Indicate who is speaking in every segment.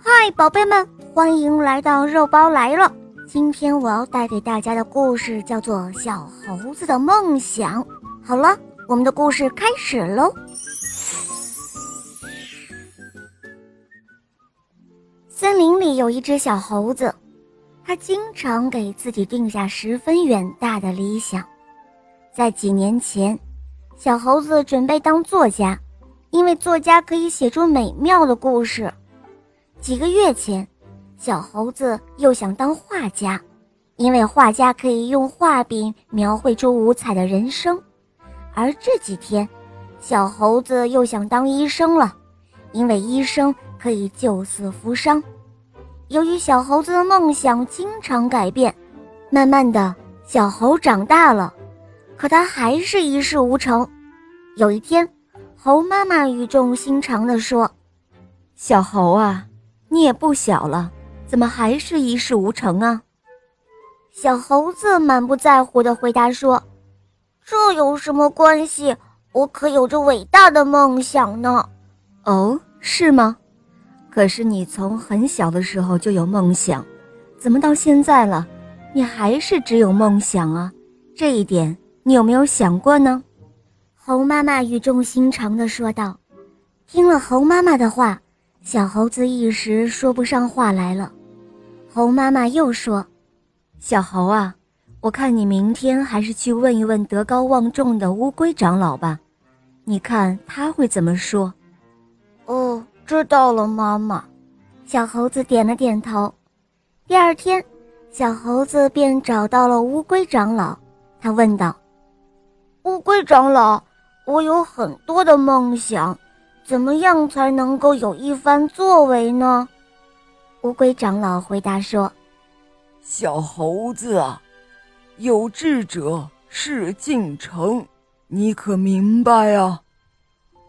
Speaker 1: 嗨，宝贝们，欢迎来到肉包来了。今天我要带给大家的故事叫做《小猴子的梦想》。好了，我们的故事开始喽。森林里有一只小猴子，它经常给自己定下十分远大的理想。在几年前，小猴子准备当作家，因为作家可以写出美妙的故事。几个月前，小猴子又想当画家，因为画家可以用画笔描绘出五彩的人生。而这几天，小猴子又想当医生了，因为医生可以救死扶伤。由于小猴子的梦想经常改变，慢慢的，小猴长大了，可他还是一事无成。有一天，猴妈妈语重心长地说：“
Speaker 2: 小猴啊。”你也不小了，怎么还是一事无成啊？
Speaker 1: 小猴子满不在乎地回答说：“这有什么关系？我可有着伟大的梦想呢。”
Speaker 2: 哦，是吗？可是你从很小的时候就有梦想，怎么到现在了，你还是只有梦想啊？这一点你有没有想过呢？
Speaker 1: 猴妈妈语重心长地说道。听了猴妈妈的话。小猴子一时说不上话来了。猴妈妈又说：“
Speaker 2: 小猴啊，我看你明天还是去问一问德高望重的乌龟长老吧，你看他会怎么说？”“
Speaker 1: 哦，知道了，妈妈。”小猴子点了点头。第二天，小猴子便找到了乌龟长老，他问道：“乌龟长老，我有很多的梦想。”怎么样才能够有一番作为呢？乌龟长老回答说：“
Speaker 3: 小猴子啊，有志者事竟成，你可明白啊？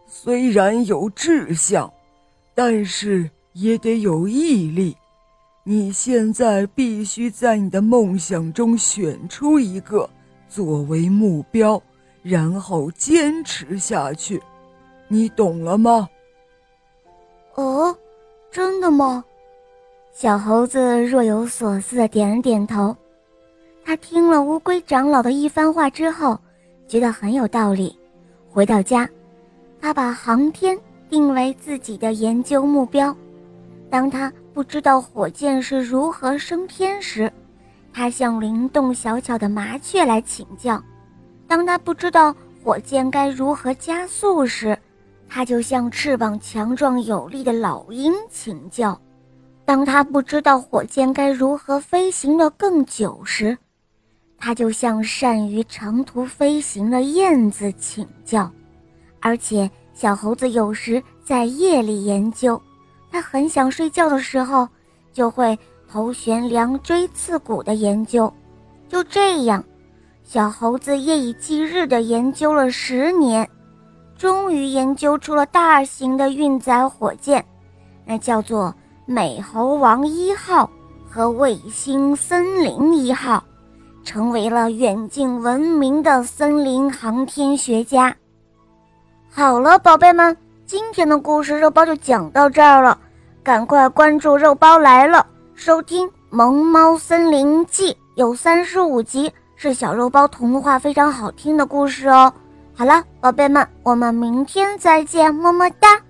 Speaker 3: 虽然有志向，但是也得有毅力。你现在必须在你的梦想中选出一个作为目标，然后坚持下去。”你懂了吗？
Speaker 1: 哦，真的吗？小猴子若有所思的点了点头。他听了乌龟长老的一番话之后，觉得很有道理。回到家，他把航天定为自己的研究目标。当他不知道火箭是如何升天时，他向灵动小巧的麻雀来请教；当他不知道火箭该如何加速时，他就向翅膀强壮有力的老鹰请教，当他不知道火箭该如何飞行的更久时，他就向善于长途飞行的燕子请教。而且，小猴子有时在夜里研究，他很想睡觉的时候，就会头悬梁锥刺股的研究。就这样，小猴子夜以继日地研究了十年。终于研究出了大型的运载火箭，那叫做美猴王一号和卫星森林一号，成为了远近闻名的森林航天学家。好了，宝贝们，今天的故事肉包就讲到这儿了，赶快关注肉包来了，收听《萌猫森林记》，有三十五集，是小肉包童话非常好听的故事哦。好了，宝贝们，我们明天再见，么么哒。